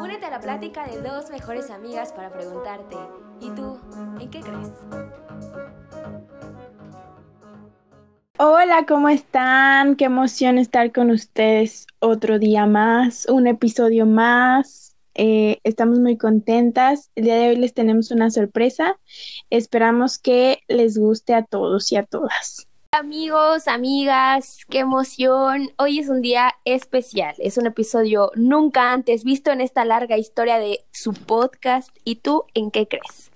Únete a la plática de dos mejores amigas para preguntarte, ¿y tú en qué crees? Hola, ¿cómo están? Qué emoción estar con ustedes otro día más, un episodio más. Eh, estamos muy contentas. El día de hoy les tenemos una sorpresa. Esperamos que les guste a todos y a todas. Amigos, amigas, qué emoción. Hoy es un día especial. Es un episodio nunca antes visto en esta larga historia de su podcast. ¿Y tú en qué crees?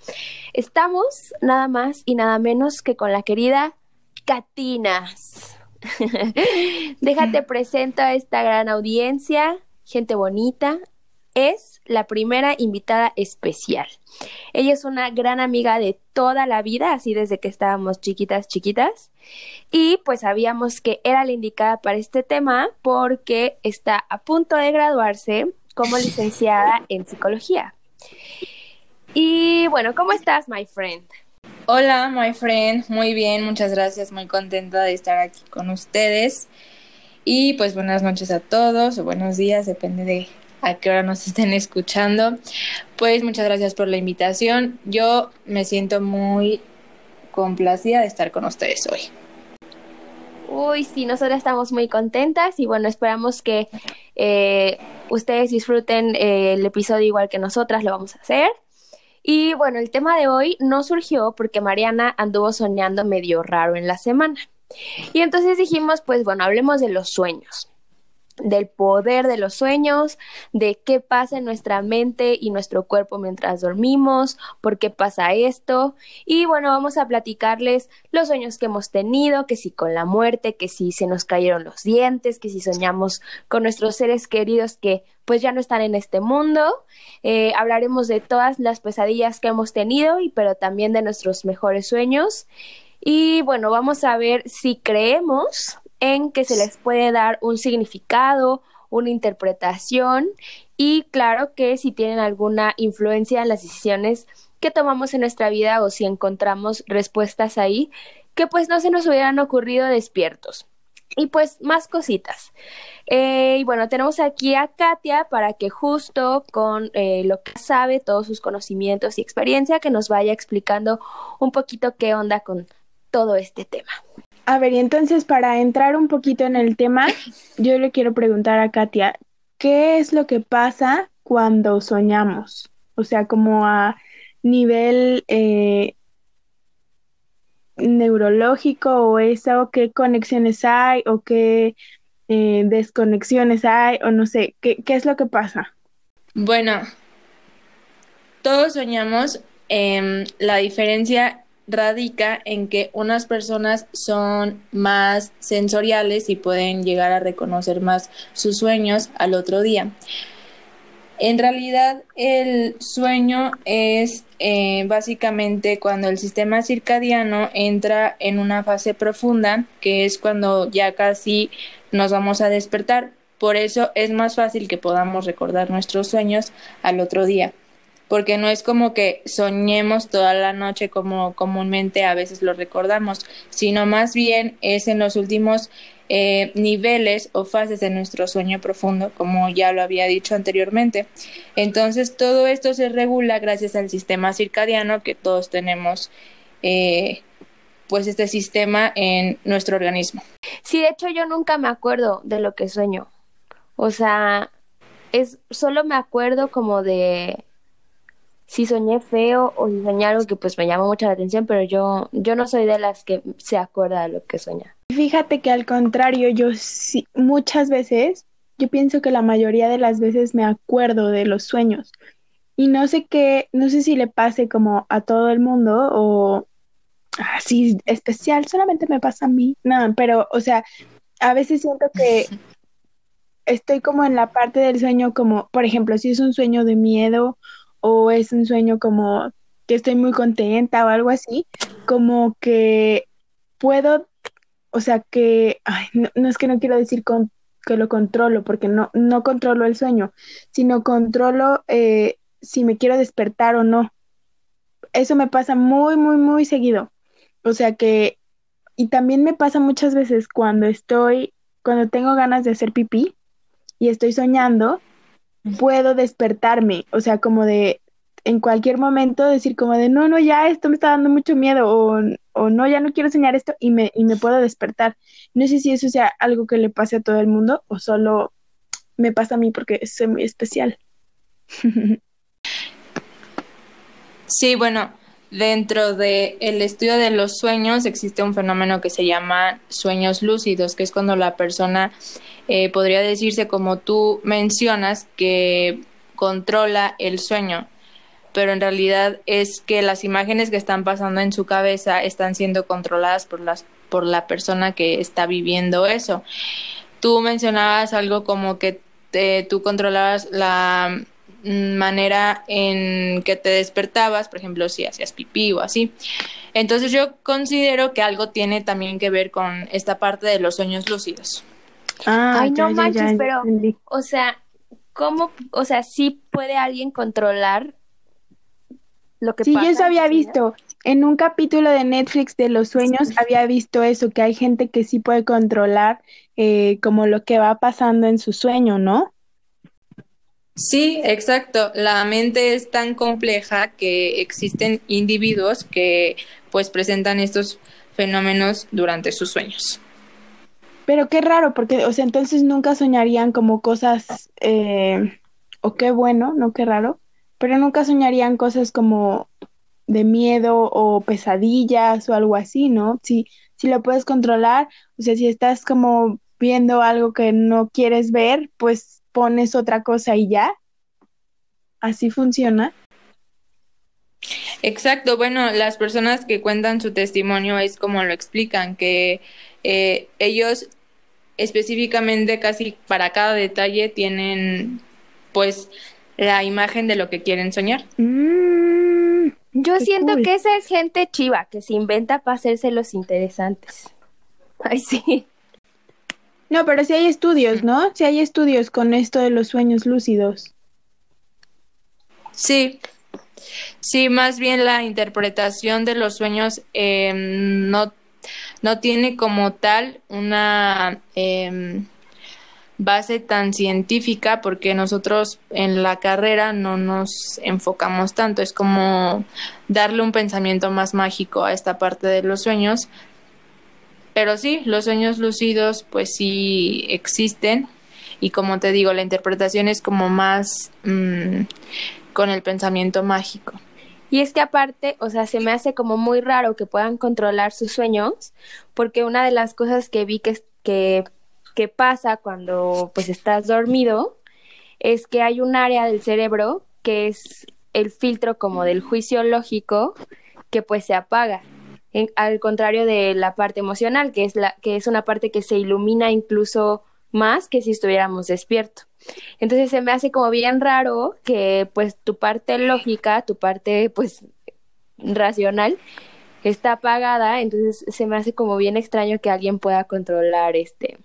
Estamos nada más y nada menos que con la querida Catinas. Déjate presento a esta gran audiencia, gente bonita. Es la primera invitada especial. Ella es una gran amiga de toda la vida, así desde que estábamos chiquitas, chiquitas. Y pues sabíamos que era la indicada para este tema porque está a punto de graduarse como licenciada en psicología. Y bueno, ¿cómo estás, my friend? Hola, my friend. Muy bien, muchas gracias. Muy contenta de estar aquí con ustedes. Y pues buenas noches a todos o buenos días, depende de a qué hora nos estén escuchando. Pues muchas gracias por la invitación. Yo me siento muy complacida de estar con ustedes hoy. Uy, sí, nosotras estamos muy contentas y bueno, esperamos que eh, ustedes disfruten eh, el episodio igual que nosotras lo vamos a hacer. Y bueno, el tema de hoy no surgió porque Mariana anduvo soñando medio raro en la semana. Y entonces dijimos, pues bueno, hablemos de los sueños del poder de los sueños, de qué pasa en nuestra mente y nuestro cuerpo mientras dormimos, por qué pasa esto. Y bueno, vamos a platicarles los sueños que hemos tenido, que si con la muerte, que si se nos cayeron los dientes, que si soñamos con nuestros seres queridos que pues ya no están en este mundo. Eh, hablaremos de todas las pesadillas que hemos tenido, y pero también de nuestros mejores sueños. Y bueno, vamos a ver si creemos en que se les puede dar un significado, una interpretación y claro que si tienen alguna influencia en las decisiones que tomamos en nuestra vida o si encontramos respuestas ahí que pues no se nos hubieran ocurrido despiertos. Y pues más cositas. Eh, y bueno, tenemos aquí a Katia para que justo con eh, lo que sabe, todos sus conocimientos y experiencia, que nos vaya explicando un poquito qué onda con todo este tema. A ver, y entonces para entrar un poquito en el tema, yo le quiero preguntar a Katia, ¿qué es lo que pasa cuando soñamos? O sea, como a nivel eh, neurológico o eso, qué conexiones hay o qué eh, desconexiones hay o no sé, ¿qué, ¿qué es lo que pasa? Bueno, todos soñamos. Eh, la diferencia radica en que unas personas son más sensoriales y pueden llegar a reconocer más sus sueños al otro día. En realidad el sueño es eh, básicamente cuando el sistema circadiano entra en una fase profunda, que es cuando ya casi nos vamos a despertar. Por eso es más fácil que podamos recordar nuestros sueños al otro día porque no es como que soñemos toda la noche como comúnmente a veces lo recordamos, sino más bien es en los últimos eh, niveles o fases de nuestro sueño profundo, como ya lo había dicho anteriormente. Entonces, todo esto se regula gracias al sistema circadiano que todos tenemos. Eh, pues este sistema en nuestro organismo. Sí, de hecho yo nunca me acuerdo de lo que sueño. O sea, es solo me acuerdo como de si soñé feo o si soñé algo que pues me llamó mucho la atención, pero yo, yo no soy de las que se acuerda de lo que sueña. Fíjate que al contrario, yo sí, muchas veces, yo pienso que la mayoría de las veces me acuerdo de los sueños. Y no sé qué, no sé si le pase como a todo el mundo o así especial, solamente me pasa a mí. No, pero, o sea, a veces siento que estoy como en la parte del sueño como, por ejemplo, si es un sueño de miedo o es un sueño como que estoy muy contenta o algo así, como que puedo, o sea que, ay, no, es que no quiero decir con, que lo controlo, porque no, no controlo el sueño, sino controlo eh, si me quiero despertar o no. Eso me pasa muy, muy, muy seguido. O sea que, y también me pasa muchas veces cuando estoy, cuando tengo ganas de hacer pipí, y estoy soñando, puedo despertarme, o sea, como de en cualquier momento decir como de no, no, ya esto me está dando mucho miedo o, o no, ya no quiero soñar esto y me, y me puedo despertar. No sé si eso sea algo que le pase a todo el mundo o solo me pasa a mí porque soy muy especial. Sí, bueno, dentro del el estudio de los sueños existe un fenómeno que se llama sueños lúcidos, que es cuando la persona eh, podría decirse, como tú mencionas, que controla el sueño, pero en realidad es que las imágenes que están pasando en su cabeza están siendo controladas por, las, por la persona que está viviendo eso. Tú mencionabas algo como que tú controlabas la manera en que te despertabas, por ejemplo, si hacías pipí o así. Entonces yo considero que algo tiene también que ver con esta parte de los sueños lúcidos. Ah, Ay, no manches, pero, o sea, ¿cómo, o sea, sí puede alguien controlar lo que sí, pasa? Sí, yo eso había visto. En un capítulo de Netflix de los sueños había visto eso, que hay gente que sí puede controlar eh, como lo que va pasando en su sueño, ¿no? Sí, exacto. La mente es tan compleja que existen individuos que pues presentan estos fenómenos durante sus sueños. Pero qué raro, porque, o sea, entonces nunca soñarían como cosas, eh, o qué bueno, no qué raro, pero nunca soñarían cosas como de miedo o pesadillas o algo así, ¿no? Si, si lo puedes controlar, o sea, si estás como viendo algo que no quieres ver, pues pones otra cosa y ya. Así funciona. Exacto, bueno, las personas que cuentan su testimonio es como lo explican, que eh, ellos específicamente casi para cada detalle tienen pues la imagen de lo que quieren soñar. Mm, Yo siento que esa es gente chiva, que se inventa para hacerse los interesantes. Ay, sí. No, pero sí hay estudios, ¿no? Sí hay estudios con esto de los sueños lúcidos. Sí, sí, más bien la interpretación de los sueños em, no, no tiene como tal una em, base tan científica porque nosotros en la carrera no nos enfocamos tanto, es como darle un pensamiento más mágico a esta parte de los sueños, pero sí, los sueños lucidos pues sí existen y como te digo, la interpretación es como más mm, con el pensamiento mágico. Y es que aparte, o sea, se me hace como muy raro que puedan controlar sus sueños, porque una de las cosas que vi que, que, que pasa cuando pues estás dormido es que hay un área del cerebro que es el filtro como del juicio lógico que pues se apaga al contrario de la parte emocional, que es, la, que es una parte que se ilumina incluso más que si estuviéramos despiertos. Entonces se me hace como bien raro que pues tu parte lógica, tu parte pues racional está apagada, entonces se me hace como bien extraño que alguien pueda controlar este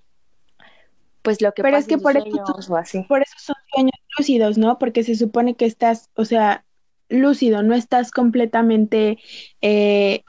pues lo que Pero es que por eso, así. por eso son sueños lúcidos, ¿no? Porque se supone que estás, o sea, lúcido, no estás completamente eh,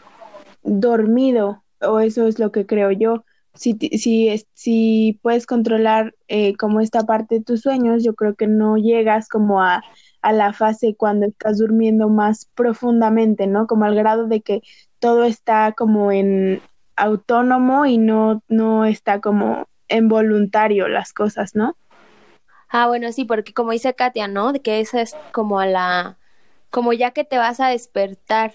dormido, o eso es lo que creo yo. Si, si, si puedes controlar eh, como esta parte de tus sueños, yo creo que no llegas como a, a la fase cuando estás durmiendo más profundamente, ¿no? Como al grado de que todo está como en autónomo y no, no está como en voluntario las cosas, ¿no? Ah, bueno, sí, porque como dice Katia, ¿no? De que esa es como a la, como ya que te vas a despertar,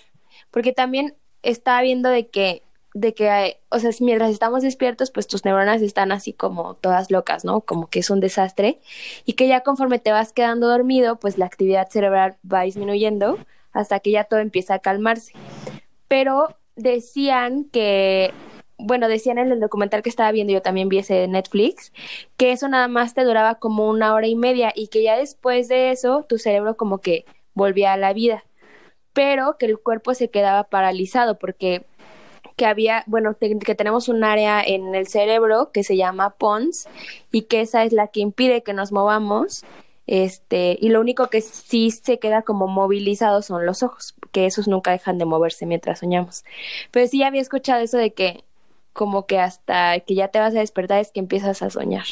porque también estaba viendo de que, de que, o sea, mientras estamos despiertos, pues tus neuronas están así como todas locas, ¿no? Como que es un desastre. Y que ya conforme te vas quedando dormido, pues la actividad cerebral va disminuyendo hasta que ya todo empieza a calmarse. Pero decían que, bueno, decían en el documental que estaba viendo, yo también vi ese de Netflix, que eso nada más te duraba como una hora y media y que ya después de eso tu cerebro como que volvía a la vida pero que el cuerpo se quedaba paralizado porque que había, bueno, que tenemos un área en el cerebro que se llama pons y que esa es la que impide que nos movamos. Este, y lo único que sí se queda como movilizado son los ojos, que esos nunca dejan de moverse mientras soñamos. Pero sí había escuchado eso de que como que hasta que ya te vas a despertar es que empiezas a soñar.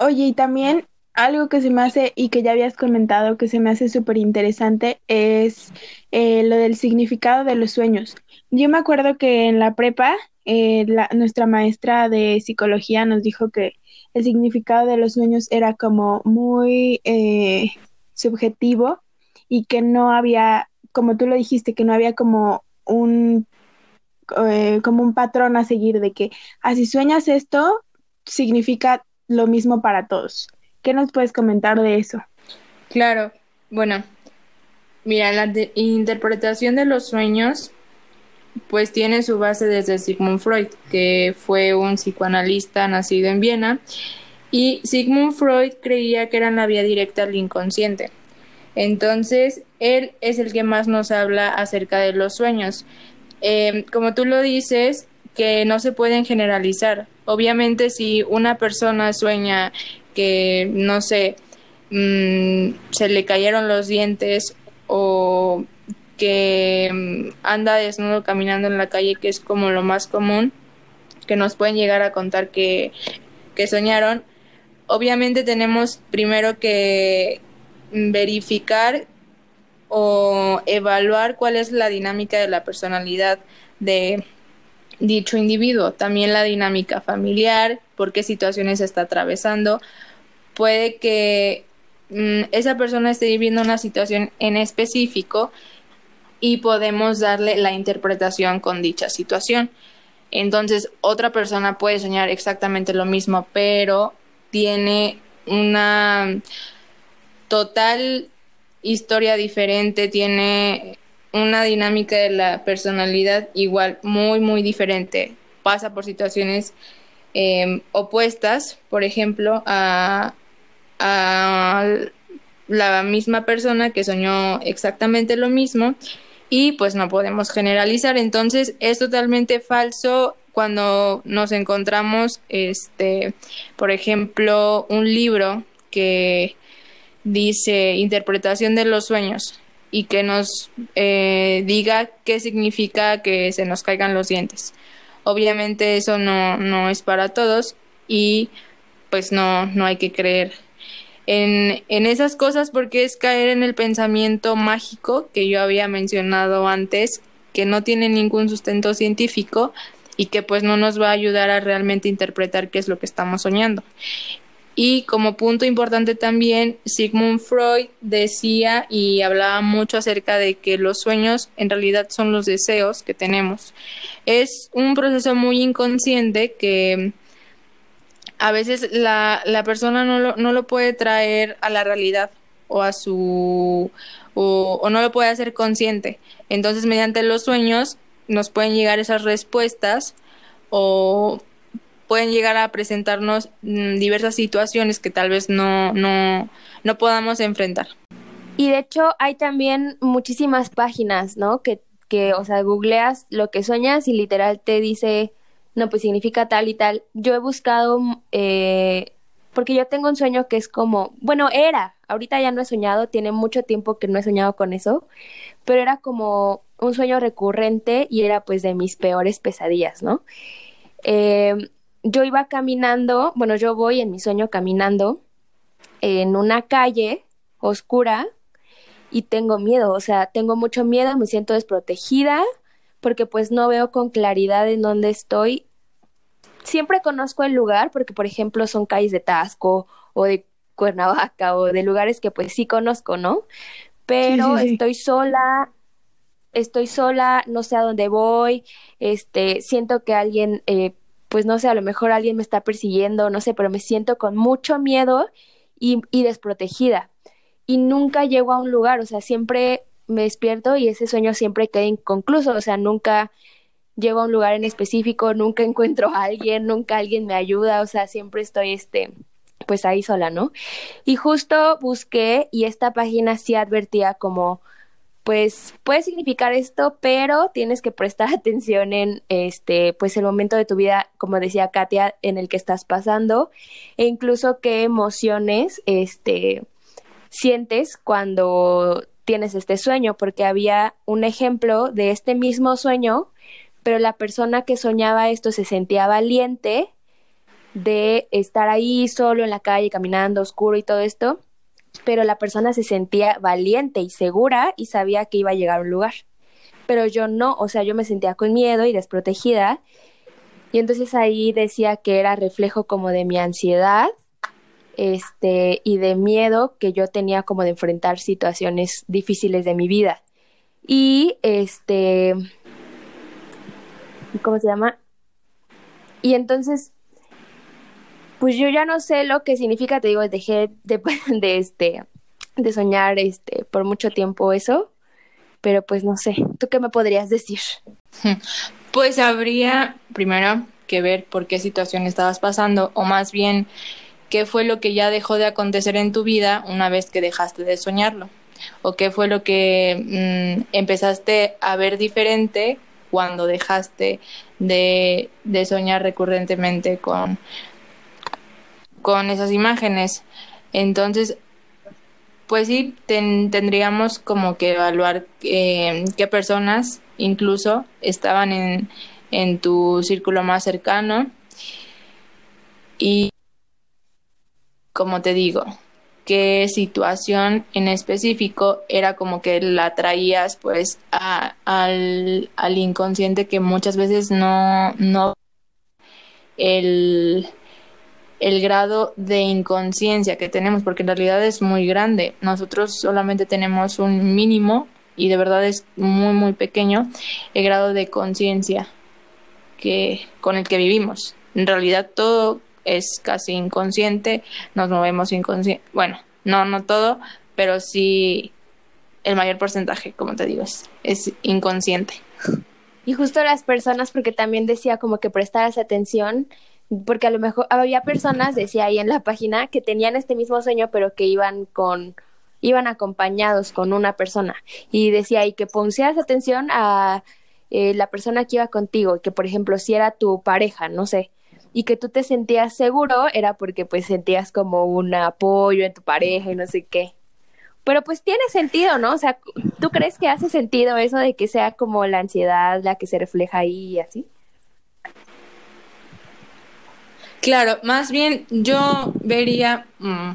Oye, y también algo que se me hace y que ya habías comentado que se me hace súper interesante es eh, lo del significado de los sueños. Yo me acuerdo que en la prepa eh, nuestra maestra de psicología nos dijo que el significado de los sueños era como muy eh, subjetivo y que no había, como tú lo dijiste, que no había como un como un patrón a seguir de que así ah, sueñas esto significa lo mismo para todos. ¿Qué nos puedes comentar de eso? Claro, bueno, mira, la interpretación de los sueños pues tiene su base desde Sigmund Freud, que fue un psicoanalista nacido en Viena, y Sigmund Freud creía que eran la vía directa al inconsciente. Entonces, él es el que más nos habla acerca de los sueños. Em, como tú lo dices, que no se pueden generalizar. Obviamente, si una persona sueña que, no sé, mm, se le cayeron los dientes o que mm, anda desnudo caminando en la calle, que es como lo más común, que nos pueden llegar a contar que, que soñaron. Obviamente tenemos primero que verificar o evaluar cuál es la dinámica de la personalidad de dicho individuo, también la dinámica familiar, por qué situaciones está atravesando, puede que mm, esa persona esté viviendo una situación en específico y podemos darle la interpretación con dicha situación. Entonces, otra persona puede soñar exactamente lo mismo, pero tiene una total historia diferente, tiene una dinámica de la personalidad igual muy, muy diferente. Pasa por situaciones em, opuestas, por ejemplo, a, a la misma persona que soñó exactamente lo mismo y pues no podemos generalizar. Entonces es totalmente falso cuando nos encontramos, este, por ejemplo, un libro que dice interpretación de los sueños y que nos eh, diga qué significa que se nos caigan los dientes. Obviamente eso no, no es para todos y pues no, no hay que creer en, en esas cosas porque es caer en el pensamiento mágico que yo había mencionado antes, que no tiene ningún sustento científico y que pues no nos va a ayudar a realmente interpretar qué es lo que estamos soñando. Y como punto importante también, Sigmund Freud decía y hablaba mucho acerca de que los sueños en realidad son los deseos que tenemos. Es un proceso muy inconsciente que a veces la, la persona no lo, no lo puede traer a la realidad o a su o, no lo puede hacer consciente. Entonces, mediante los sueños nos pueden llegar esas respuestas o pueden llegar a presentarnos mm, diversas situaciones que tal vez no, no, no podamos enfrentar. Y de hecho hay también muchísimas páginas, ¿no? Que, que, o sea, googleas lo que sueñas y literal te dice no, pues significa tal y tal. Yo he buscado, eh, porque yo tengo un sueño que es como, bueno, era, ahorita ya no he soñado, tiene mucho tiempo que no he soñado con eso, pero era como un sueño recurrente y era pues de mis peores pesadillas, ¿no? Eh, yo iba caminando, bueno, yo voy en mi sueño caminando en una calle oscura y tengo miedo, o sea, tengo mucho miedo, me siento desprotegida porque pues no veo con claridad en dónde estoy siempre conozco el lugar porque, por ejemplo, son calles de Tasco o de Cuernavaca o de lugares que pues sí conozco, ¿no? Pero estoy sola, estoy sola, no sé a dónde voy, este, siento que alguien, eh, pues no sé, a lo mejor alguien me está persiguiendo, no sé, pero me siento con mucho miedo y, y desprotegida. Y nunca llego a un lugar, o sea, siempre me despierto y ese sueño siempre queda inconcluso, o sea, nunca llego a un lugar en específico, nunca encuentro a alguien, nunca alguien me ayuda, o sea, siempre estoy este pues ahí sola, ¿no? Y justo busqué y esta página sí advertía como pues puede significar esto, pero tienes que prestar atención en este pues el momento de tu vida, como decía Katia, en el que estás pasando e incluso qué emociones este sientes cuando tienes este sueño, porque había un ejemplo de este mismo sueño pero la persona que soñaba esto se sentía valiente de estar ahí solo en la calle, caminando, oscuro y todo esto, pero la persona se sentía valiente y segura y sabía que iba a llegar a un lugar. Pero yo no, o sea, yo me sentía con miedo y desprotegida. Y entonces ahí decía que era reflejo como de mi ansiedad este, y de miedo que yo tenía como de enfrentar situaciones difíciles de mi vida. Y este, ¿cómo se llama? Y entonces, pues yo ya no sé lo que significa, te digo, dejé de, de, este, de soñar este, por mucho tiempo eso, pero pues no sé, ¿tú qué me podrías decir? Pues habría primero que ver por qué situación estabas pasando, o más bien qué fue lo que ya dejó de acontecer en tu vida una vez que dejaste de soñarlo, o qué fue lo que mm, empezaste a ver diferente cuando dejaste de, soñar recurrentemente con, con esas imágenes. Entonces, pues sí, tendríamos como que evaluar eh, qué personas incluso estaban en, en tu círculo más cercano y como te digo, qué situación en específico era como que la traías pues al, al, inconsciente que muchas veces no, no el, el grado de inconsciencia que tenemos, porque en realidad es muy grande. Nosotros solamente tenemos un mínimo y de verdad es muy muy pequeño el grado de conciencia que con el que vivimos. En realidad todo es casi inconsciente, nos movemos inconsciente, bueno, no, no todo, pero sí el mayor porcentaje, como te digo, es, es inconsciente. Y justo las personas, porque también decía como que prestaras atención, porque a lo mejor había personas, decía ahí en la página, que tenían este mismo sueño, pero que iban con, iban acompañados con una persona. Y decía ahí que pusieras atención a eh, la persona que iba contigo, que por ejemplo si era tu pareja, no sé, y que tú te sentías seguro era porque pues sentías como un apoyo en tu pareja y no sé qué. Pero pues tiene sentido, ¿no? O sea, ¿tú crees que hace sentido eso de que sea como la ansiedad la que se refleja ahí y así? Claro, más bien yo vería mm,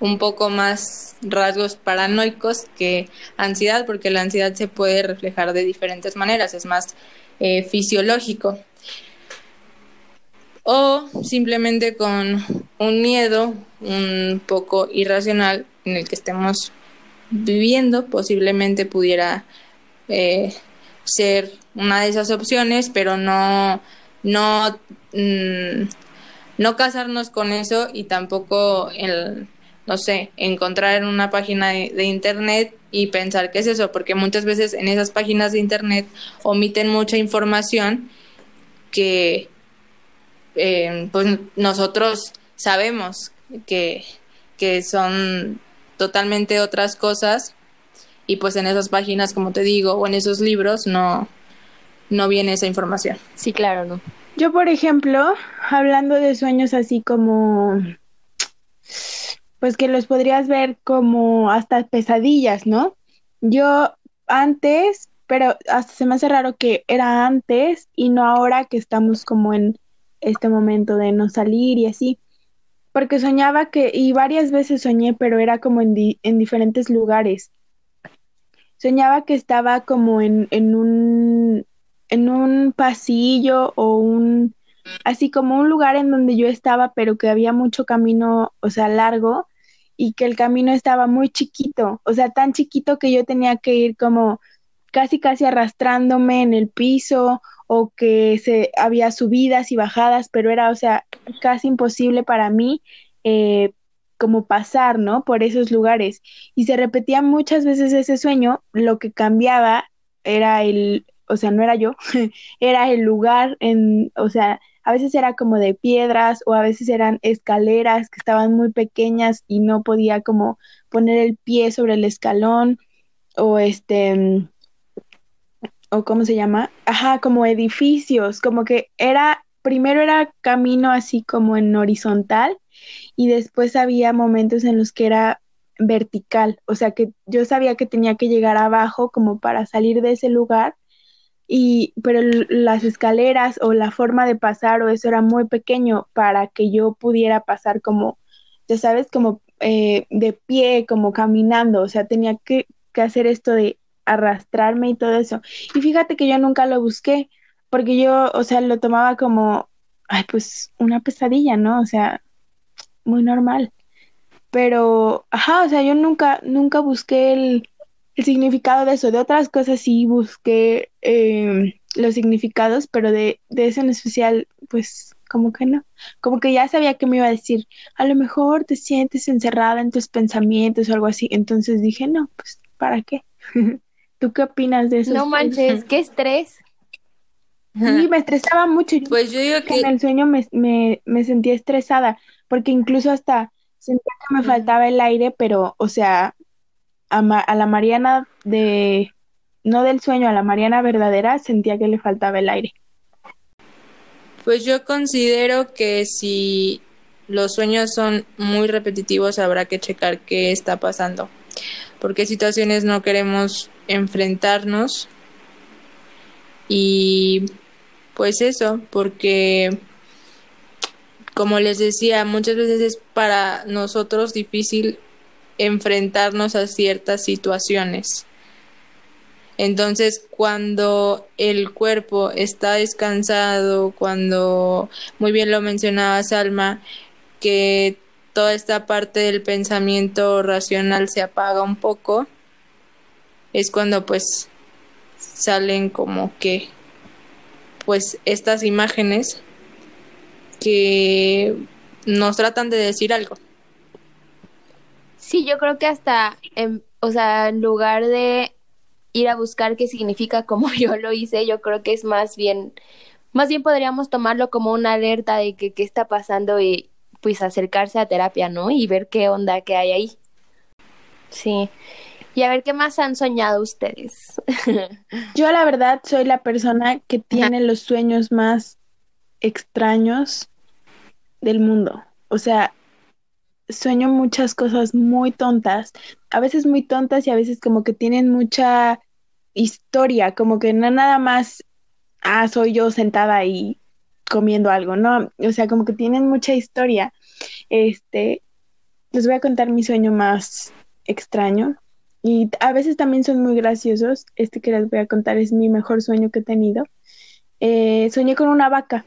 un poco más rasgos paranoicos que ansiedad, porque la ansiedad se puede reflejar de diferentes maneras, es más eh, fisiológico o simplemente con un miedo un poco irracional en el que estemos viviendo, posiblemente pudiera eh, ser una de esas opciones, pero no, no, mm, no casarnos con eso y tampoco el, no sé, encontrar en una página de, internet y pensar qué es eso, porque muchas veces en esas páginas de internet omiten mucha información que eh, pues nosotros sabemos que, que son totalmente otras cosas y pues en esas páginas, como te digo, o en esos libros no, no viene esa información. Sí, claro, no. Yo, por ejemplo, hablando de sueños así como, pues que los podrías ver como hasta pesadillas, ¿no? Yo antes, pero hasta se me hace raro que era antes y no ahora que estamos como en este momento de no salir y así, porque soñaba que, y varias veces soñé, pero era como en, en diferentes lugares. Soñaba que estaba como en, en, un, en un pasillo o un, así como un lugar en donde yo estaba, pero que había mucho camino, o sea, largo, y que el camino estaba muy chiquito, o sea, tan chiquito que yo tenía que ir como casi casi arrastrándome en el piso o que se había subidas y bajadas, pero era, o sea, casi imposible para mí eh, como pasar, ¿no? Por esos lugares. Y se repetía muchas veces ese sueño, lo que cambiaba era el, o sea, no era yo, era el lugar en, o sea, a veces era como de piedras o a veces eran escaleras que estaban muy pequeñas y no podía como poner el pie sobre el escalón o este cómo se llama, ajá, como edificios, como que era, primero era camino así como en horizontal y después había momentos en los que era vertical, o sea que yo sabía que tenía que llegar abajo como para salir de ese lugar y pero las escaleras o la forma de pasar o eso era muy pequeño para que yo pudiera pasar como, ya sabes, como eh, de pie, como caminando, o sea, tenía que, que hacer esto de arrastrarme y todo eso. Y fíjate que yo nunca lo busqué, porque yo, o sea, lo tomaba como, ay, pues una pesadilla, ¿no? O sea, muy normal. Pero, ajá, o sea, yo nunca, nunca busqué el, el significado de eso. De otras cosas sí busqué em, los significados, pero de, de eso en especial, pues como que no. Como que ya sabía que me iba a decir, a lo mejor te sientes encerrada en tus pensamientos o algo así. Entonces dije, no, pues, ¿para qué? ¿Tú qué opinas de eso? No manches, qué estrés. Sí, me estresaba mucho. Pues yo digo que... En el sueño me, me, me sentía estresada, porque incluso hasta sentía que me faltaba el aire, pero, o sea, a, la Mariana de, no del sueño, a la Mariana verdadera, sentía que le faltaba el aire. Pues yo considero que si los sueños son muy repetitivos, habrá que checar qué está pasando. Porque situaciones no queremos enfrentarnos. Y pues eso, porque como les decía, muchas veces es para nosotros difícil enfrentarnos a ciertas situaciones. Entonces, cuando el cuerpo está descansado, cuando, muy bien lo mencionaba Salma, que toda esta parte del pensamiento racional se apaga un poco, es cuando pues salen como que pues estas imágenes que nos tratan de decir algo. Sí, yo creo que hasta, o sea, en lugar de ir a buscar qué significa como yo lo hice, yo creo que es más bien, más bien podríamos tomarlo como una alerta de que qué está pasando y pues acercarse a terapia, ¿no? Y ver qué onda que hay ahí. Sí. Y a ver qué más han soñado ustedes. yo la verdad soy la persona que tiene los sueños más extraños del mundo. O sea, sueño muchas cosas muy tontas, a veces muy tontas y a veces como que tienen mucha historia, como que no nada más, ah, soy yo sentada ahí comiendo algo, no, o sea, como que tienen mucha historia. Este, les voy a contar mi sueño más extraño y a veces también son muy graciosos. Este que les voy a contar es mi mejor sueño que he tenido. Eh, soñé con una vaca.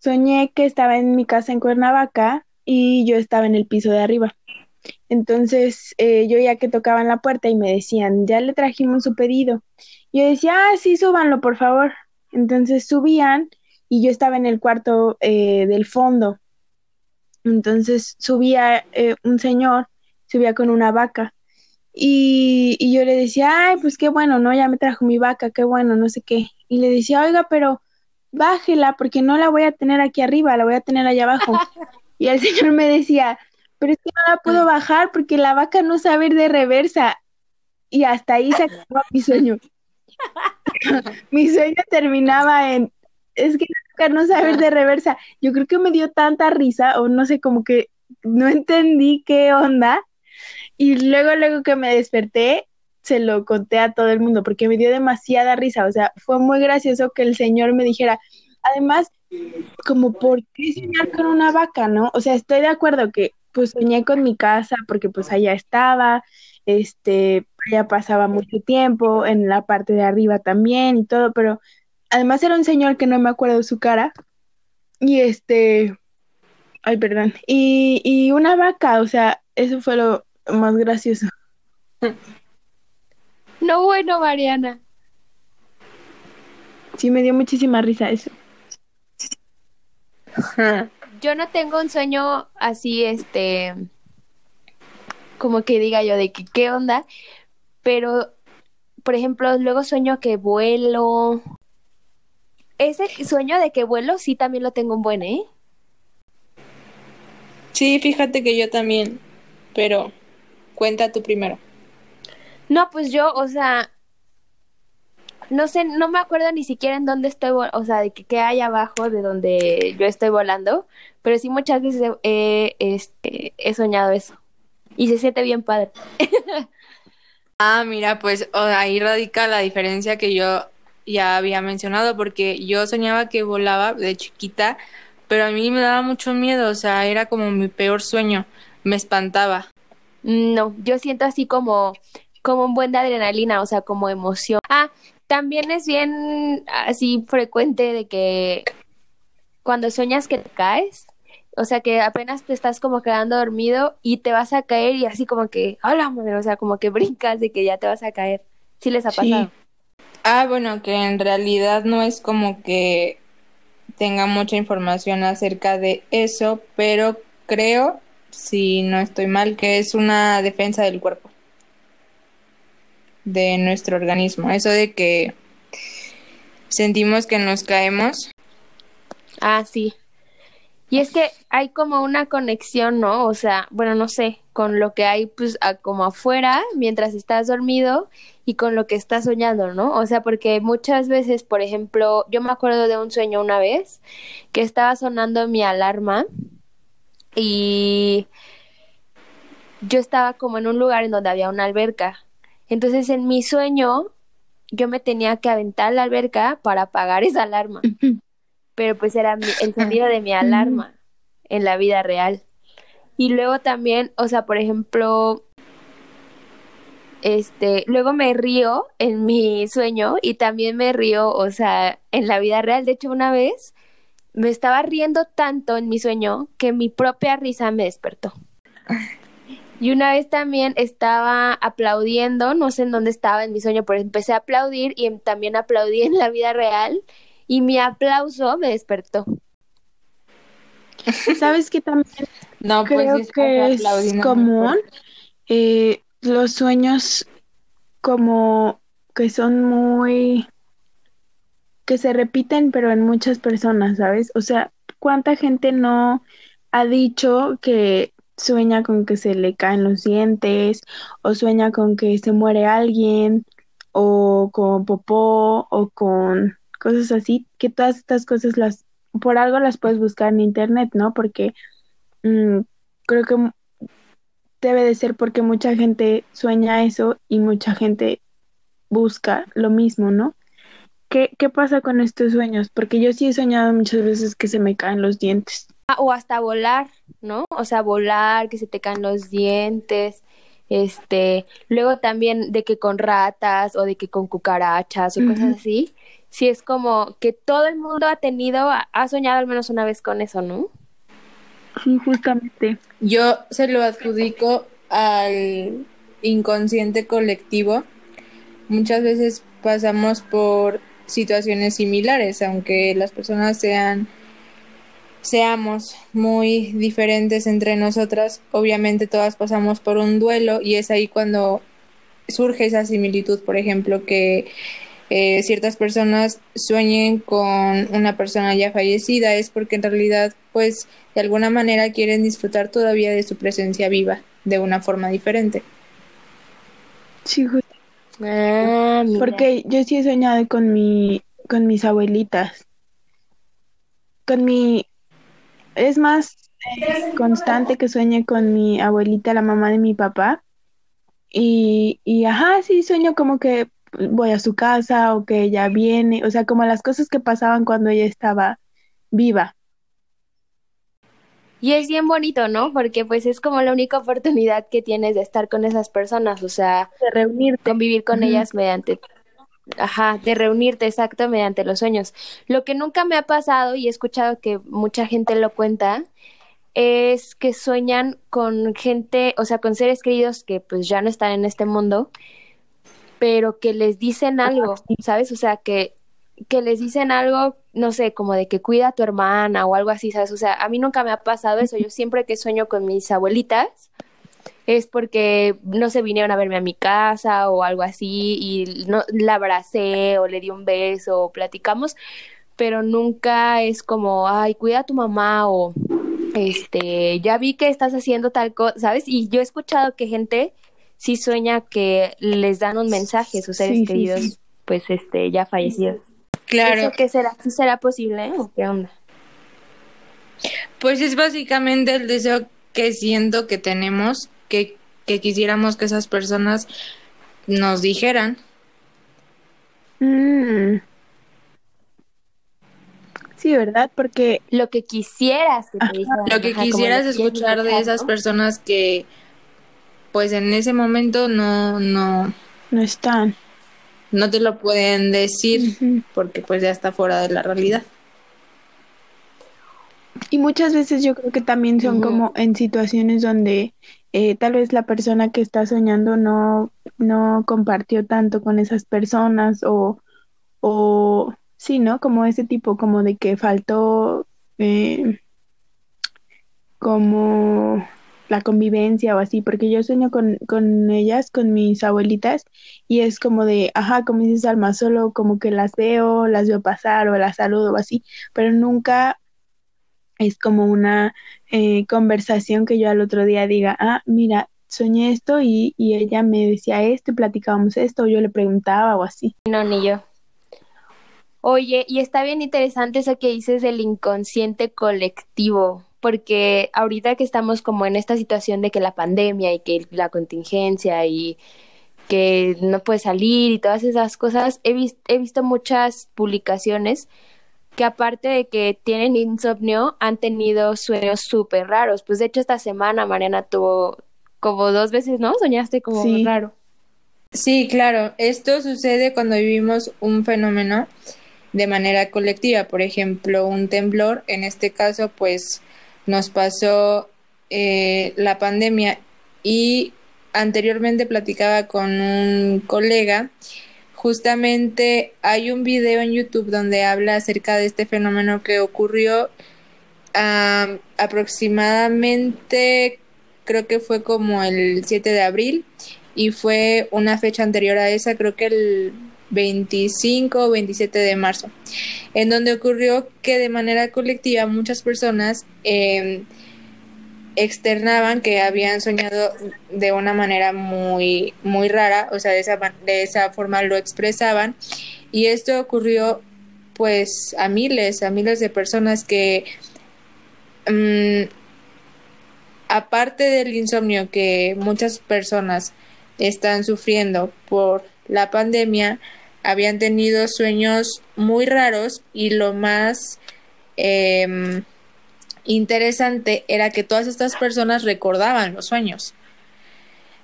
Soñé que estaba en mi casa en Cuernavaca y yo estaba en el piso de arriba. Entonces eh, yo ya que tocaban la puerta y me decían, ya le trajimos su pedido. Yo decía, ah, sí, súbanlo, por favor. Entonces subían y yo estaba en el cuarto eh, del fondo. Entonces subía eh, un señor, subía con una vaca. Y, y, yo le decía, ay, pues qué bueno, ¿no? Ya me trajo mi vaca, qué bueno, no sé qué. Y le decía, oiga, pero bájela porque no la voy a tener aquí arriba, la voy a tener allá abajo. Y el señor me decía, pero es que no la puedo bajar porque la vaca no sabe ir de reversa. Y hasta ahí se acabó mi sueño. mi sueño terminaba en, es que no sabe ir de reversa. Yo creo que me dio tanta risa, o no sé, como que no entendí qué onda. Y luego, luego que me desperté, se lo conté a todo el mundo porque me dio demasiada risa. O sea, fue muy gracioso que el señor me dijera, además, como por qué soñar con una vaca, ¿no? O sea, estoy de acuerdo que pues soñé con mi casa porque pues allá estaba, este, allá pasaba mucho tiempo, en la parte de arriba también y todo, pero además era un señor que no me acuerdo su cara y este, ay, perdón, y, y una vaca, o sea, eso fue lo más gracioso. No bueno, Mariana. Sí, me dio muchísima risa eso. Yo no tengo un sueño así, este, como que diga yo de que qué onda, pero, por ejemplo, luego sueño que vuelo. Ese sueño de que vuelo sí también lo tengo un buen, ¿eh? Sí, fíjate que yo también, pero cuenta tú primero. No, pues yo, o sea, no sé, no me acuerdo ni siquiera en dónde estoy, o sea, de que, hay abajo de donde yo estoy volando, pero sí muchas veces he, este, he soñado eso. Y se siente bien padre. ah, mira, pues ahí radica la diferencia que yo ya había mencionado, porque yo soñaba que volaba de chiquita, pero a mí me daba mucho miedo, o sea, era como mi peor sueño, me espantaba. No, yo siento así como, como un buen de adrenalina, o sea, como emoción. Ah, también es bien así frecuente de que cuando sueñas que te caes, o sea, que apenas te estás como quedando dormido y te vas a caer y así como que, hola madre, o sea, como que brincas de que ya te vas a caer. ¿Sí les ha pasado? Ah, bueno, que en realidad no es como que tenga mucha información acerca de eso, pero creo, si no estoy mal, que es una defensa del cuerpo, de nuestro organismo. Eso de que sentimos que nos caemos. Ah, sí. Y es que hay como una conexión, ¿no? O sea, bueno, no sé, con lo que hay pues como afuera mientras estás dormido y con lo que estás soñando, ¿no? O sea, porque muchas veces, por ejemplo, yo me acuerdo de un sueño una vez que estaba sonando mi alarma y yo estaba como en un lugar en donde había una alberca. Entonces, en mi sueño, yo me tenía que aventar la alberca para apagar esa alarma pero pues era el sonido de mi alarma en la vida real. Y luego también, o sea, por ejemplo, este, luego me río en mi sueño y también me río, o sea, en la vida real. De hecho, una vez me estaba riendo tanto en mi sueño que mi propia risa me despertó. Y una vez también estaba aplaudiendo, no sé en dónde estaba en mi sueño, pero empecé a aplaudir y también aplaudí en la vida real y mi aplauso me despertó. ¿Sabes qué también no, pues que es común? Eh, los sueños como que son muy que se repiten pero en muchas personas, ¿sabes? O sea, ¿cuánta gente no ha dicho que sueña con que se le caen los dientes o sueña con que se muere alguien o con popó o con cosas así, que todas estas cosas las, por algo las puedes buscar en internet, ¿no? Porque mm, creo que debe de ser porque mucha gente sueña eso y mucha gente busca lo mismo, ¿no? ¿Qué, ¿Qué pasa con estos sueños? Porque yo sí he soñado muchas veces que se me caen los dientes. Ah, o hasta volar, ¿no? O sea, volar, que se te caen los dientes. Este, luego también de que con ratas o de que con cucarachas o cosas así sí es como que todo el mundo ha tenido, ha soñado al menos una vez con eso, ¿no? Sí, justamente. Yo se lo adjudico al inconsciente colectivo. Muchas veces pasamos por situaciones similares, aunque las personas sean seamos muy diferentes entre nosotras, obviamente todas pasamos por un duelo y es ahí cuando surge esa similitud, por ejemplo, que eh, ciertas personas sueñen con una persona ya fallecida es porque en realidad pues de alguna manera quieren disfrutar todavía de su presencia viva de una forma diferente. Sí, ah, porque yo sí he soñado con mi con mis abuelitas. Con mi es más eh, constante que sueñe con mi abuelita, la mamá de mi papá. Y, y ajá, sí sueño como que voy a su casa o que ella viene, o sea, como las cosas que pasaban cuando ella estaba viva. Y es bien bonito, ¿no? Porque pues es como la única oportunidad que tienes de estar con esas personas, o sea, de reunirte, convivir con ellas mediante Ajá, de reunirte, exacto, mediante los sueños. Lo que nunca me ha pasado y he escuchado que mucha gente lo cuenta es que sueñan con gente, o sea, con seres queridos que pues ya no están en este mundo pero que les dicen algo, ¿sabes? O sea, que, que les dicen algo, no sé, como de que cuida a tu hermana o algo así, ¿sabes? O sea, a mí nunca me ha pasado eso. Yo siempre que sueño con mis abuelitas es porque no se vinieron a verme a mi casa o algo así y no la abracé o le di un beso o platicamos, pero nunca es como, ay, cuida a tu mamá o este, ya vi que estás haciendo tal cosa, ¿sabes? Y yo he escuchado que gente sí sueña que les dan un mensaje a sus seres queridos, pues este, ya fallecidos. Claro. qué será? ¿Sí será posible o qué onda? Pues es básicamente el deseo que siento que tenemos, que, que quisiéramos que esas personas nos dijeran. Mm, Sí, ¿verdad? Porque lo que quisieras que te dijeran, lo que quisieras escuchar de esas personas que pues en ese momento no no no están. no te lo pueden decir porque pues ya está fuera de la realidad. Y muchas veces yo creo que también son como en situaciones donde eh, tal vez la persona que está soñando no, no compartió tanto con esas personas o, o sí, ¿no? Como ese tipo, como de que faltó eh, como la convivencia o así, porque yo sueño con, con ellas, con mis abuelitas, y es como de, ajá, como dices Alma, solo como que las veo, las veo pasar o las saludo o así, pero nunca es como una eh, conversación que yo al otro día diga, ah, mira, soñé esto y, y ella me decía esto y platicábamos esto, o yo le preguntaba o así. No, ni yo. Oye, y está bien interesante eso que dices del inconsciente colectivo, porque ahorita que estamos como en esta situación de que la pandemia y que la contingencia y que no puedes salir y todas esas cosas, he, he visto muchas publicaciones que aparte de que tienen insomnio, han tenido sueños súper raros. Pues de hecho esta semana Mariana tuvo como dos veces, ¿no? Soñaste como Sí. raro. Sí, claro, esto sucede cuando vivimos un fenómeno de manera colectiva, por ejemplo, un temblor, en este caso, pues nos pasó eh, la pandemia y anteriormente platicaba con un colega, justamente hay un video en YouTube donde habla acerca de este fenómeno que ocurrió ah, aproximadamente, creo que fue como el 7 de abril y fue una fecha anterior a esa, creo que el 25 o 27 de marzo, en donde ocurrió que de manera colectiva muchas personas eh, externaban que habían soñado de una manera muy, muy rara, o sea, de esa, de esa forma lo expresaban, y esto ocurrió pues a miles, a miles de personas que mm, aparte del insomnio que muchas personas están sufriendo por la pandemia, habían tenido sueños muy raros y lo más em, interesante era que todas estas personas recordaban los sueños.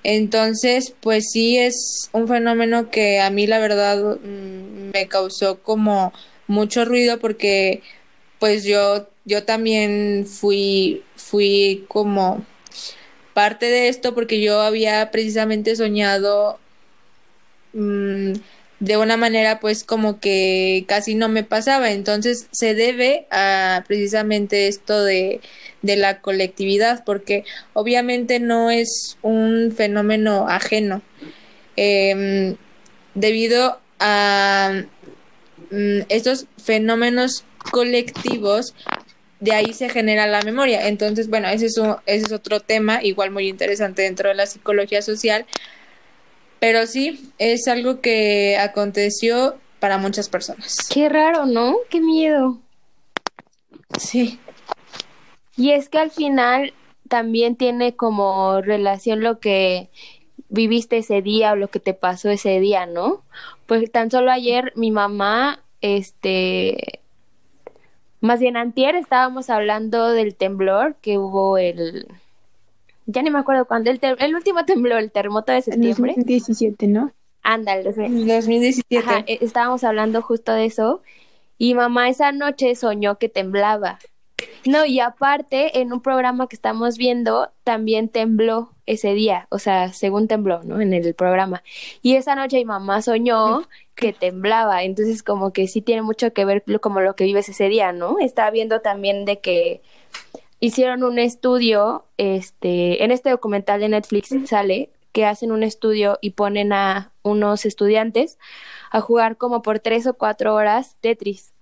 Entonces, pues sí es un fenómeno que a mí la verdad mm, me causó como mucho ruido porque pues yo yo también fui fui como parte de esto porque yo había precisamente soñado mm, de una manera pues como que casi no me pasaba. Entonces se debe a precisamente esto de, de la colectividad porque obviamente no es un fenómeno ajeno. Em, debido a mm, estos fenómenos colectivos, de ahí se genera la memoria. Entonces, bueno, ese es, un- ese es otro tema, igual muy interesante dentro de la psicología social, pero sí, es algo que aconteció para muchas personas. Qué raro, ¿no? Qué miedo. Sí, Y es que al final también tiene como relación lo que viviste ese día o lo que te pasó ese día, ¿no? Pues tan solo ayer mi mamá, este, más bien antier estábamos hablando del temblor que hubo el, ya ni me acuerdo cuándo, el, te- el último temblor, el terremoto de En septiembre. 2017, ¿no? Ándale, dos mil- 2017. Ajá, eh, estábamos hablando justo de eso y mamá esa noche soñó que temblaba. No, y aparte, en un programa que estamos viendo, también tembló ese día, o sea, según tembló, ¿no? En el programa. Y esa noche mi mamá soñó que temblaba, entonces como que sí tiene mucho que ver como lo que vives ese día, ¿no? Estaba viendo también de que hicieron un estudio, este, en este documental de Netflix sale que hacen un estudio y ponen a unos estudiantes a jugar como por tres o cuatro horas Tetris.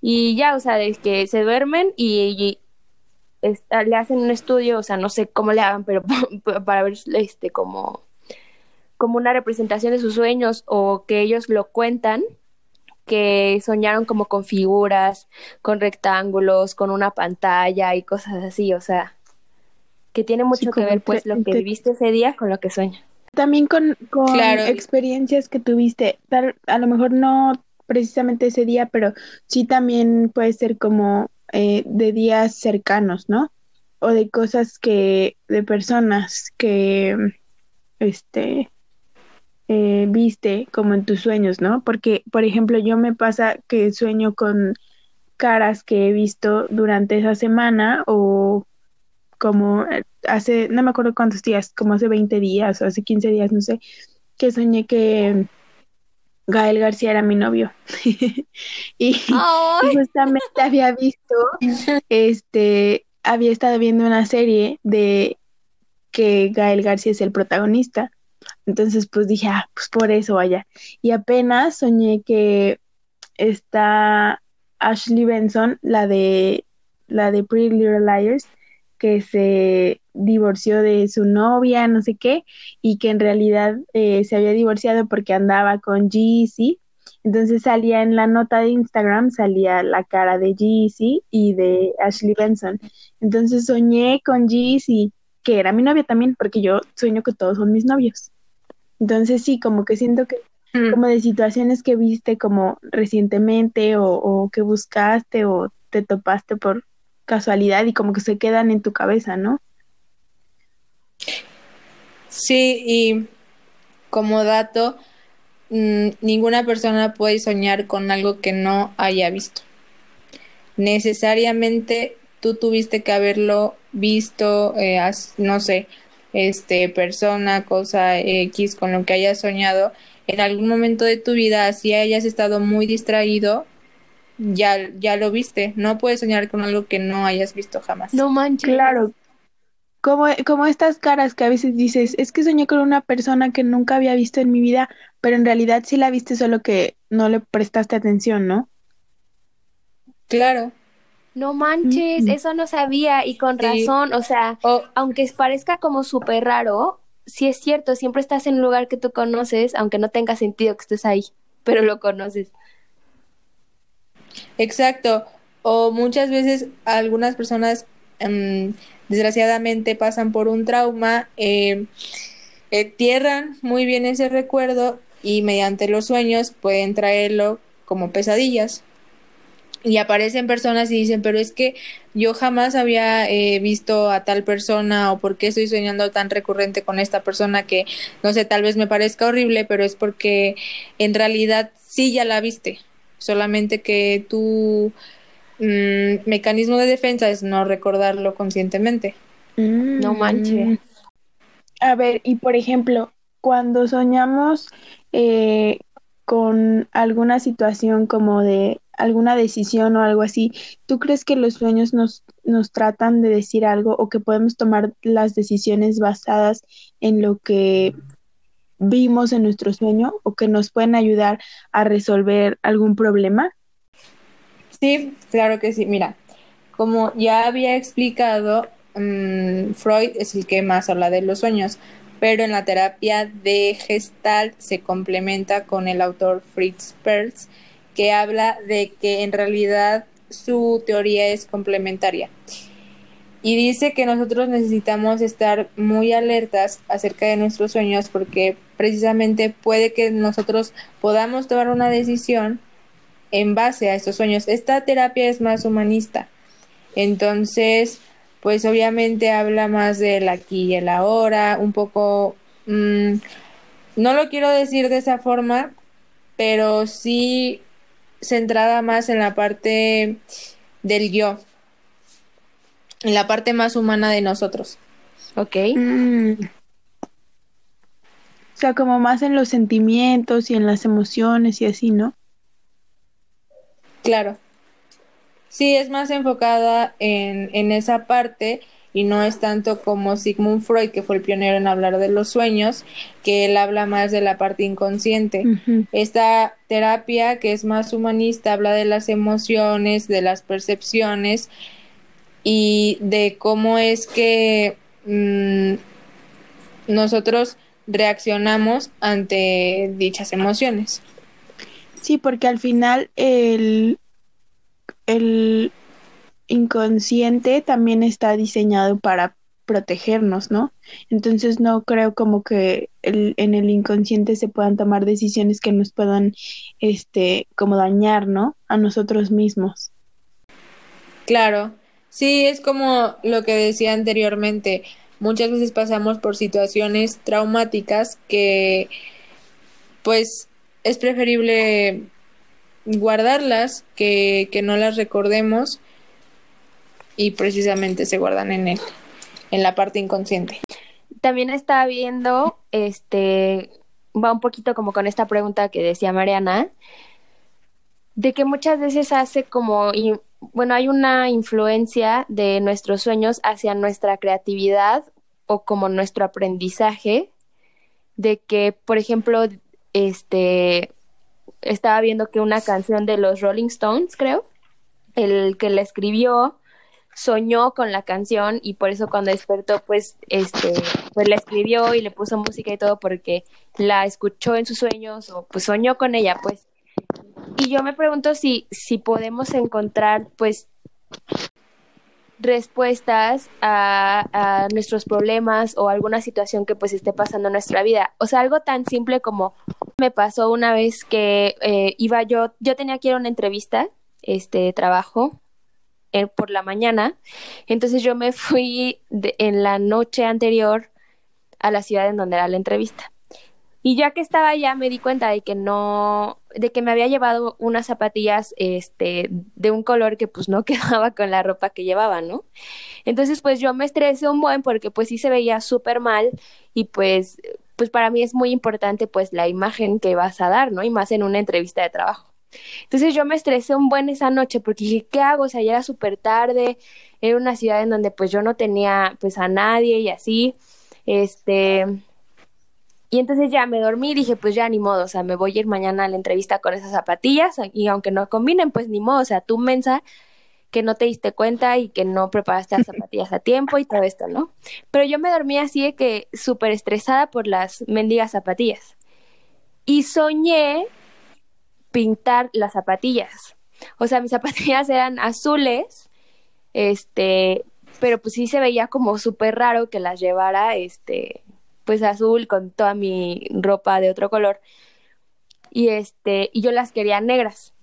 Y ya, o sea, de que se duermen y, y esta- le hacen un estudio, o sea, no sé cómo le hagan, pero para ver este como, como una representación de sus sueños o que ellos lo cuentan que soñaron como con figuras, con rectángulos, con una pantalla y cosas así, o sea, que tiene mucho que ver pues lo que viviste ese día con lo que sueñas. También con, con Claro. experiencias que tuviste, tal, a lo mejor no precisamente ese día, pero sí también puede ser como eh, de días cercanos, ¿no? O de cosas que, de personas que, este, eh, viste como en tus sueños, ¿no? Porque, por ejemplo, yo me pasa que sueño con caras que he visto durante esa semana o como eh, hace, no me acuerdo cuántos días, como hace 20 días o hace 15 días, no sé, que soñé que Gael García era mi novio. y, justamente había visto, este, había estado viendo una serie de que Gael García es el protagonista. Entonces, pues dije, ah, pues por eso vaya. Y apenas soñé que está Ashley Benson, la de la de Pretty Little Liars, que se divorció de su novia, no sé qué, y que en realidad eh, se había divorciado porque andaba con Jeezy. Entonces salía en la nota de Instagram, salía la cara de Jeezy y de Ashley Benson. Entonces soñé con Jeezy, que era mi novia también, porque yo sueño que todos son mis novios. Entonces sí, como que siento que mm. como de situaciones que viste como recientemente o, o que buscaste o te topaste por casualidad y como que se quedan en tu cabeza, ¿no? Sí, y como dato, mm, ninguna persona puede soñar con algo que no haya visto. Necesariamente tú tuviste que haberlo visto, eh, no sé, este, persona, cosa X, con lo que hayas soñado en algún momento de tu vida, si hayas estado muy distraído, ya, ya lo viste. No puedes soñar con algo que no hayas visto jamás. No manches. Claro. Como, como estas caras que a veces dices, es que soñé con una persona que nunca había visto en mi vida, pero en realidad sí la viste, solo que no le prestaste atención, ¿no? Claro. No manches, eso no sabía y con razón, o sea, aunque parezca como súper raro, sí es cierto, siempre estás en un lugar que tú conoces, aunque no tenga sentido que estés ahí, pero lo conoces. Exacto. O muchas veces algunas personas em, desgraciadamente pasan por un trauma, eh, tierran muy bien ese recuerdo y mediante los sueños pueden traerlo como pesadillas. Y aparecen personas y dicen, pero es que yo jamás había eh, visto a tal persona o por qué estoy soñando tan recurrente con esta persona que, no sé, tal vez me parezca horrible, pero es porque en realidad sí ya la viste solamente que tu mm, mecanismo de defensa es no recordarlo conscientemente. Mm. No manches. A ver, y por ejemplo, cuando soñamos eh, con alguna situación como de alguna decisión o algo así, ¿tú crees que los sueños nos, nos tratan de decir algo o que podemos tomar las decisiones basadas en lo que vimos en nuestro sueño o que nos pueden ayudar a resolver algún problema? Sí, claro que sí. Mira, como ya había explicado, mm, Freud es el que más habla de los sueños, pero en la terapia de Gestalt se complementa con el autor Fritz Perls, que habla de que en realidad su teoría es complementaria y dice que nosotros necesitamos estar muy alertas acerca de nuestros sueños porque precisamente puede que nosotros podamos tomar una decisión en base a estos sueños. Esta terapia es más humanista. Entonces, pues obviamente habla más del aquí y el ahora, un poco, mm, no lo quiero decir de esa forma, pero sí centrada más en la parte del yo, en la parte más humana de nosotros. Ok. Mm. O sea, como más en los sentimientos y en las emociones y así, ¿no? Claro. Sí, es más enfocada en, en esa parte y no es tanto como Sigmund Freud, que fue el pionero en hablar de los sueños, que él habla más de la parte inconsciente. Esta terapia, que es más humanista, habla de las emociones, de las percepciones y de cómo es que mm, nosotros reaccionamos ante dichas emociones. Sí, porque al final el, el inconsciente también está diseñado para protegernos, ¿no? Entonces no creo como que en el inconsciente se puedan tomar decisiones que nos puedan, este, como dañar, ¿no? A nosotros mismos. Claro, sí, es como lo que decía anteriormente, muchas veces pasamos por situaciones traumáticas que pues es preferible guardarlas que, que no las recordemos y precisamente se guardan en él, en la parte inconsciente. También estaba viendo, este, va un poquito como con esta pregunta que decía Mariana, de que muchas veces hace como, bueno, hay una influencia de nuestros sueños hacia nuestra creatividad o como nuestro aprendizaje, de que, por ejemplo, este, estaba viendo que una canción de los Rolling Stones, creo, el que la escribió, soñó con la canción y por eso cuando despertó pues este pues la escribió y le puso música y todo porque la escuchó en sus sueños o pues soñó con ella pues y yo me pregunto si si podemos encontrar pues respuestas a, a, nuestros problemas o alguna situación que pues esté pasando en nuestra vida. O sea, algo tan simple como me pasó una vez que eh, iba yo, yo tenía que ir a una entrevista, este trabajo, por la mañana. Entonces yo me fui en la noche anterior a la ciudad en donde era la entrevista. Y ya que estaba allá me di cuenta de que no, de que me había llevado unas zapatillas este, de un color que pues no quedaba con la ropa que llevaba, ¿no? Entonces pues yo me estresé un buen porque pues sí se veía súper mal y pues, pues para mí es muy importante pues la imagen que vas a dar, ¿no? Y más en una entrevista de trabajo. Entonces yo me estresé un buen esa noche porque dije, ¿qué hago? O sea, ya era súper tarde, era una ciudad en donde pues yo no tenía pues a nadie y así, este... Y entonces ya me dormí y dije, pues ya ni modo, o sea, me voy a ir mañana a la entrevista con esas zapatillas y aunque no combinen, pues ni modo, o sea, tú mensa que no te diste cuenta y que no preparaste las zapatillas a tiempo y todo esto, ¿no? Pero yo me dormí así de que súper estresada por las mendigas zapatillas. Y soñé pintar las zapatillas. O sea, mis zapatillas eran azules, este, pero pues sí se veía como súper raro que las llevara, este, pues azul con toda mi ropa de otro color. Y este, y yo las quería negras.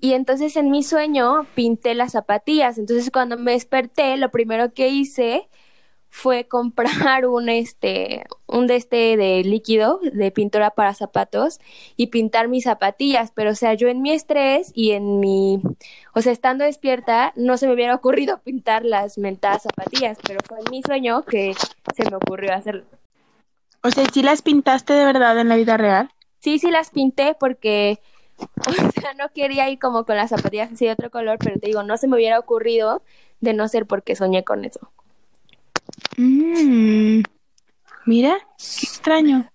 Y entonces en mi sueño pinté las zapatillas. Entonces cuando me desperté, lo primero que hice fue comprar un este un de este de líquido de pintura para zapatos y pintar mis zapatillas, pero o sea, yo en mi estrés y en mi o sea, estando despierta, no se me hubiera ocurrido pintar las mentadas zapatillas, pero fue en mi sueño que se me ocurrió hacerlo. O sea, ¿sí las pintaste de verdad en la vida real? Sí, sí las pinté porque o sea, no quería ir como con las zapatillas así de otro color, pero te digo, no se me hubiera ocurrido de no ser porque soñé con eso. Mm, mira, qué extraño.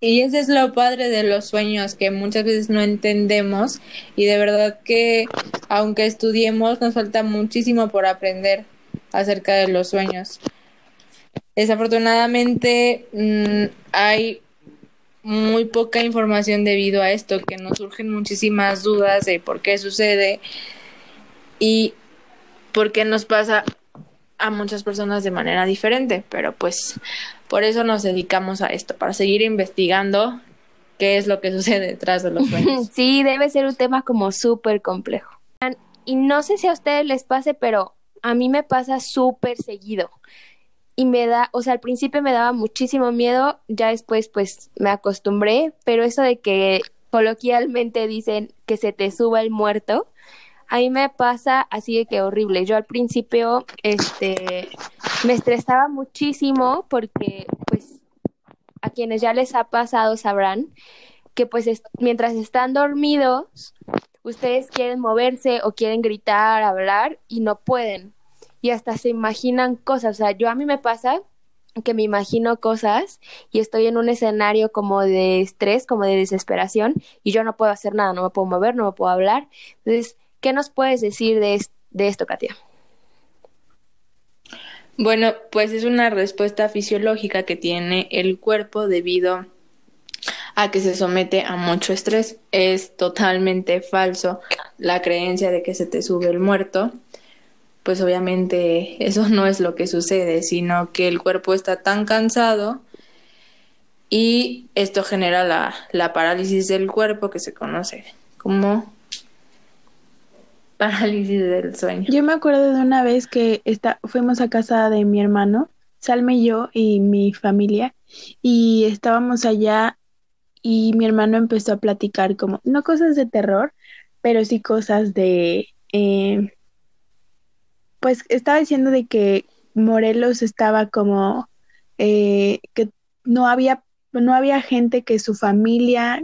Y ese es lo padre de los sueños, que muchas veces no entendemos y de verdad que aunque estudiemos nos falta muchísimo por aprender acerca de los sueños. Desafortunadamente mm, hay muy poca información debido a esto, que nos surgen muchísimas dudas de por qué sucede y por qué nos pasa a muchas personas de manera diferente, pero pues por eso nos dedicamos a esto, para seguir investigando qué es lo que sucede detrás de los sueños. Sí, debe ser un tema como súper complejo. Y no sé si a ustedes les pase, pero a mí me pasa súper seguido. Y me da, o sea, al principio me daba muchísimo miedo, ya después pues me acostumbré, pero eso de que coloquialmente dicen que se te suba el muerto, a mí me pasa así de que horrible. Yo al principio, este, me estresaba muchísimo porque, pues, a quienes ya les ha pasado sabrán que, pues, mientras están dormidos, ustedes quieren moverse o quieren gritar, hablar y no pueden. Y hasta se imaginan cosas. O sea, yo a mí me pasa que me imagino cosas y estoy en un escenario como de estrés, como de desesperación y yo no puedo hacer nada, no me puedo mover, no me puedo hablar. Entonces, ¿Qué nos puedes decir de, de esto, Katia? Bueno, pues es una respuesta fisiológica que tiene el cuerpo debido a que se somete a mucho estrés. Es totalmente falso la creencia de que se te sube el muerto. pues obviamente eso no es lo que sucede, sino que el cuerpo está tan cansado y esto genera la, la parálisis del cuerpo que se conoce como parálisis del sueño. Yo me acuerdo de una vez que está, fuimos a casa de mi hermano, Salme y yo y mi familia, y estábamos allá y mi hermano empezó a platicar como, no cosas de terror, pero sí cosas de, eh, pues estaba diciendo de que Morelos estaba como, eh, que no había, no había gente que su familia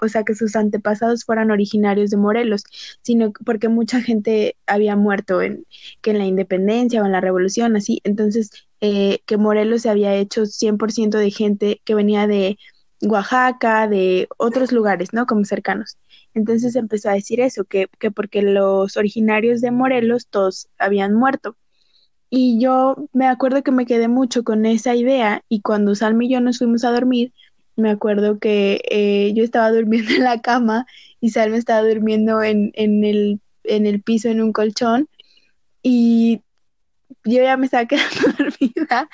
o sea, que sus antepasados fueran originarios de Morelos, sino porque mucha gente había muerto en, que en la independencia o en la revolución, así. Entonces, eh, que Morelos se había hecho 100% de gente que venía de Oaxaca, de otros lugares, ¿no? Como cercanos. Entonces empezó a decir eso, que, que porque los originarios de Morelos todos habían muerto. Y yo me acuerdo que me quedé mucho con esa idea y cuando Salmi y yo nos fuimos a dormir, me acuerdo que eh, yo estaba durmiendo en la cama y Salme estaba durmiendo en, en, el, en el piso en un colchón y yo ya me estaba quedando dormida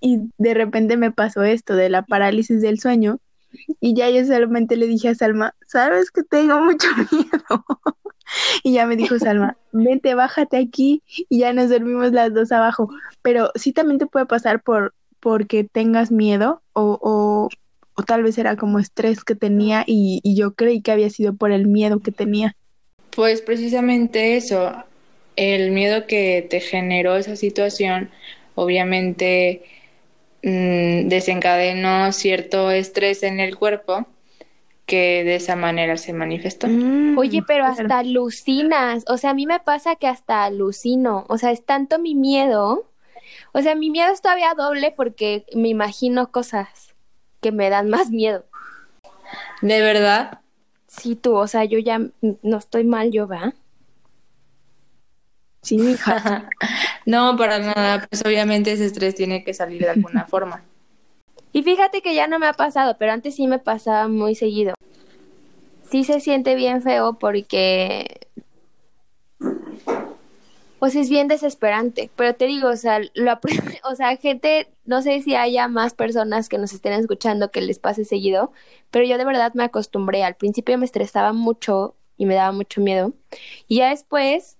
y de repente me pasó esto de la parálisis del sueño y ya yo solamente le dije a Salma, sabes que tengo mucho miedo. y ya me dijo Salma, vente, bájate aquí y ya nos dormimos las dos abajo. Pero sí también te puede pasar por porque tengas miedo o, o o tal vez era como estrés que tenía y, yo creí que había sido por el miedo que tenía. Pues precisamente eso, el miedo que te generó esa situación, obviamente mm, desencadenó cierto estrés en el cuerpo que de esa manera se manifestó. Mm, Oye, pero hasta alucinas, o sea, a mí me pasa que hasta alucino, o sea, es tanto mi miedo, o sea, mi miedo es todavía doble porque me imagino cosas que me dan más miedo. ¿De verdad? Sí, tú, o sea, yo ya no estoy mal, yo, ¿va? Sí, hija. no, para nada, pues obviamente ese estrés tiene que salir de alguna forma. Y fíjate que ya no me ha pasado, pero antes sí me pasaba muy seguido. Sí se siente bien feo porque pues es bien desesperante. Pero te digo, o sea, lo o sea, gente, no sé si haya más personas que nos estén escuchando que les pase seguido, pero yo de verdad me acostumbré. Al principio me estresaba mucho y me daba mucho miedo. Y ya después,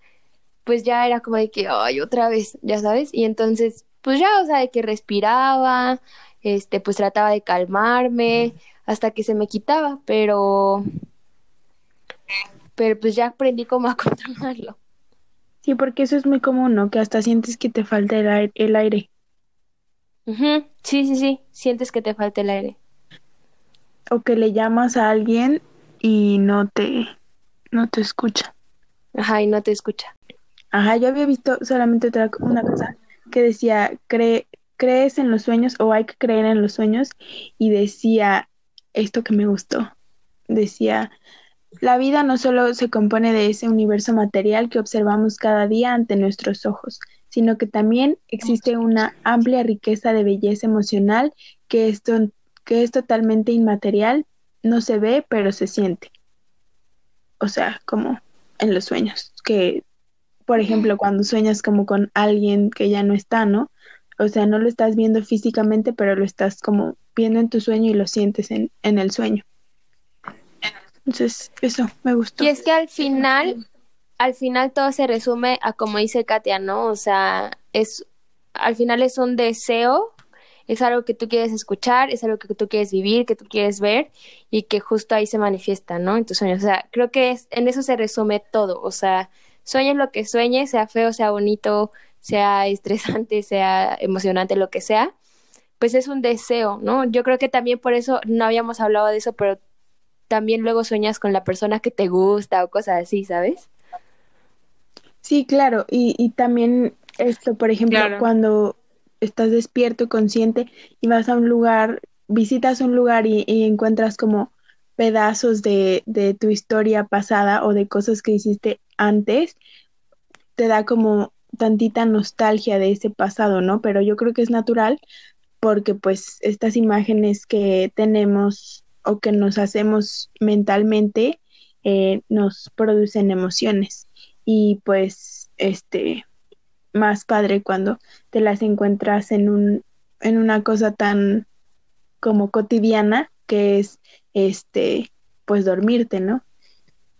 pues ya era como de que, ay, otra vez, ya sabes. Y entonces, pues ya, o sea, de que respiraba, este, pues trataba de calmarme hasta que se me quitaba, pero, pero pues ya aprendí cómo a controlarlo. Sí, porque eso es muy común, ¿no? Que hasta sientes que te falta el aire. El aire. Sí, sí, sí, sientes que te falta el aire. O que le llamas a alguien y no te, no te escucha. Ajá, y no te escucha. Ajá, yo había visto solamente otra, una cosa que decía, cree, crees en los sueños o hay que creer en los sueños y decía esto que me gustó. Decía, la vida no solo se compone de ese universo material que observamos cada día ante nuestros ojos, sino que también existe una amplia riqueza de belleza emocional que es, que es totalmente inmaterial, no se ve, pero se siente. O sea, como en los sueños, que, por ejemplo, cuando sueñas como con alguien que ya no está, ¿no? O sea, no lo estás viendo físicamente, pero lo estás como viendo en tu sueño y lo sientes en, en el sueño. Entonces, eso me gustó. Y es que al final, al final todo se resume a como dice Katia, ¿no? O sea, es, al final es un deseo, es algo que tú quieres escuchar, es algo que tú quieres vivir, que tú quieres ver y que justo ahí se manifiesta, ¿no? En tus sueños. O sea, creo que es, en eso se resume todo. O sea, sueñes lo que sueñes, sea feo, sea bonito, sea estresante, sea emocionante, lo que sea, pues es un deseo, ¿no? Yo creo que también por eso no habíamos hablado de eso, pero también luego sueñas con la persona que te gusta o cosas así, ¿sabes? Sí, claro, y, y también esto, por ejemplo, cuando estás despierto, consciente y vas a un lugar, visitas un lugar y, encuentras como pedazos de, de, tu historia pasada o de cosas que hiciste antes, te da como tantita nostalgia de ese pasado, ¿no? Pero yo creo que es natural porque pues estas imágenes que tenemos o que nos hacemos mentalmente eh, nos producen emociones y pues este más padre cuando te las encuentras en un en una cosa tan como cotidiana que es este pues dormirte, ¿no?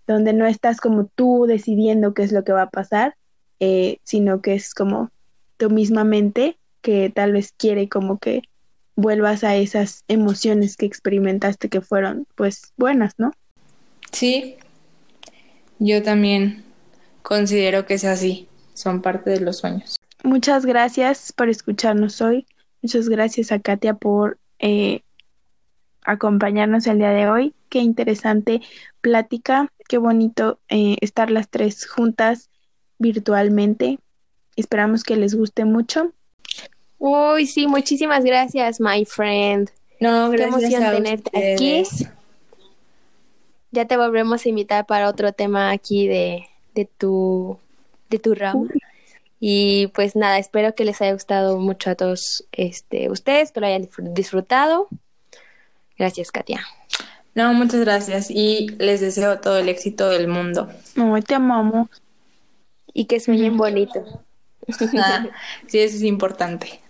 Donde no estás como tú decidiendo qué es lo que va a pasar, eh, sino que es como tu misma mente que tal vez quiere como que vuelvas a esas emociones que experimentaste que fueron pues buenas, ¿no? Sí, yo también considero que es así, son parte de los sueños. Muchas gracias por escucharnos hoy. Muchas gracias a Katia por eh, acompañarnos el día de hoy. Qué interesante plática, qué bonito eh, estar las tres juntas virtualmente. Esperamos que les guste mucho. Uy, sí, muchísimas gracias, my friend. No, Qué gracias emoción a tenerte aquí. Ya te volvemos a invitar para otro tema aquí de, de tu de tu rama. Y pues nada, espero que les haya gustado mucho a todos este, ustedes, que lo hayan disfr- disfrutado. Gracias, Katia. No, muchas gracias y les deseo todo el éxito del mundo. Ay, te amamos. Y que sueñen bonito. Ah, sí, eso es importante.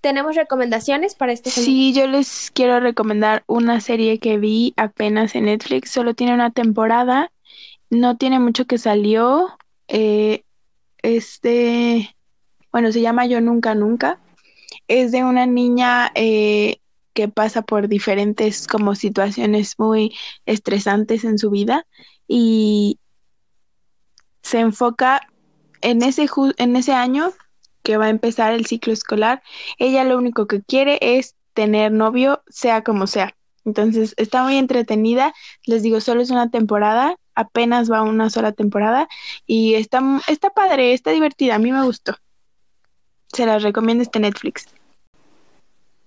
¿Tenemos recomendaciones para este semana? Sí, yo les quiero recomendar una serie que vi apenas en Netflix. Solo tiene una temporada. No tiene mucho que salió. Es de, bueno, se llama Yo Nunca Nunca. Es de una niña eh, que pasa por diferentes como situaciones muy estresantes en su vida y se enfoca en ese, en ese año que va a empezar el ciclo escolar. Ella lo único que quiere es tener novio, sea como sea. Entonces está muy entretenida. Les digo, solo es una temporada, apenas va una sola temporada y está, está padre, está divertida. A mí me gustó. Se las recomiendo este Netflix.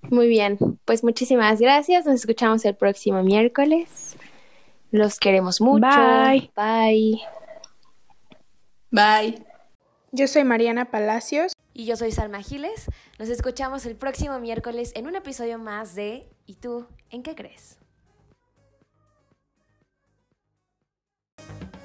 Muy bien, pues muchísimas gracias. Nos escuchamos el próximo miércoles. Los queremos mucho. Bye. Bye. Bye. Yo soy Mariana Palacios. Y yo soy Salma Giles. Nos escuchamos el próximo miércoles en un episodio más de ¿Y tú en qué crees? え?